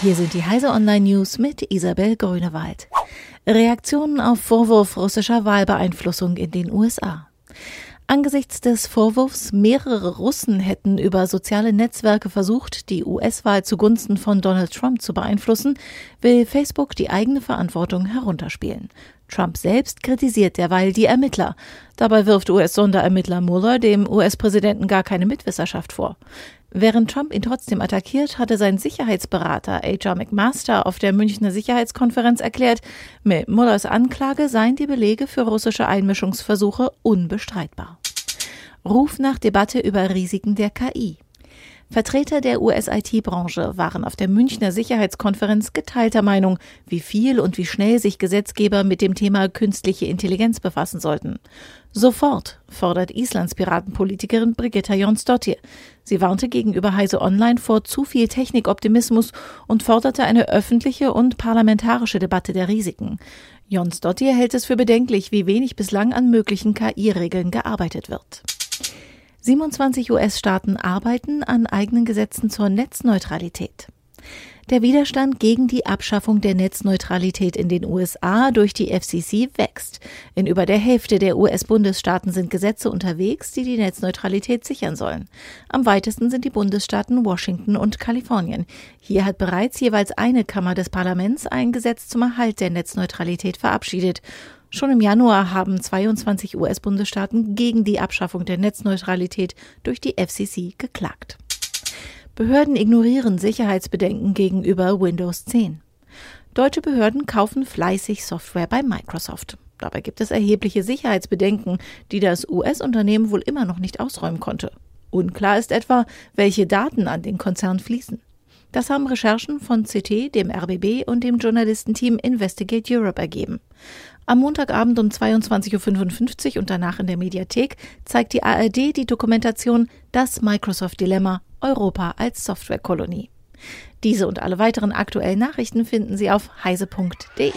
Hier sind die Heise Online News mit Isabel Grünewald. Reaktionen auf Vorwurf russischer Wahlbeeinflussung in den USA. Angesichts des Vorwurfs, mehrere Russen hätten über soziale Netzwerke versucht, die US-Wahl zugunsten von Donald Trump zu beeinflussen, will Facebook die eigene Verantwortung herunterspielen. Trump selbst kritisiert derweil die Ermittler. Dabei wirft US-Sonderermittler Mueller dem US-Präsidenten gar keine Mitwisserschaft vor. Während Trump ihn trotzdem attackiert, hatte sein Sicherheitsberater H.R. McMaster auf der Münchner Sicherheitskonferenz erklärt, mit Mullers Anklage seien die Belege für russische Einmischungsversuche unbestreitbar. Ruf nach Debatte über Risiken der KI. Vertreter der US-IT-Branche waren auf der Münchner Sicherheitskonferenz geteilter Meinung, wie viel und wie schnell sich Gesetzgeber mit dem Thema künstliche Intelligenz befassen sollten. Sofort, fordert Islands Piratenpolitikerin Brigitta Jonsdottir. Sie warnte gegenüber Heise Online vor zu viel Technikoptimismus und forderte eine öffentliche und parlamentarische Debatte der Risiken. Jonsdottir hält es für bedenklich, wie wenig bislang an möglichen KI-Regeln gearbeitet wird. 27 US-Staaten arbeiten an eigenen Gesetzen zur Netzneutralität. Der Widerstand gegen die Abschaffung der Netzneutralität in den USA durch die FCC wächst. In über der Hälfte der US-Bundesstaaten sind Gesetze unterwegs, die die Netzneutralität sichern sollen. Am weitesten sind die Bundesstaaten Washington und Kalifornien. Hier hat bereits jeweils eine Kammer des Parlaments ein Gesetz zum Erhalt der Netzneutralität verabschiedet. Schon im Januar haben 22 US-Bundesstaaten gegen die Abschaffung der Netzneutralität durch die FCC geklagt. Behörden ignorieren Sicherheitsbedenken gegenüber Windows 10. Deutsche Behörden kaufen fleißig Software bei Microsoft. Dabei gibt es erhebliche Sicherheitsbedenken, die das US-Unternehmen wohl immer noch nicht ausräumen konnte. Unklar ist etwa, welche Daten an den Konzern fließen. Das haben Recherchen von CT, dem RBB und dem Journalistenteam Investigate Europe ergeben. Am Montagabend um 22.55 Uhr und danach in der Mediathek zeigt die ARD die Dokumentation Das Microsoft-Dilemma Europa als Softwarekolonie. Diese und alle weiteren aktuellen Nachrichten finden Sie auf heise.de.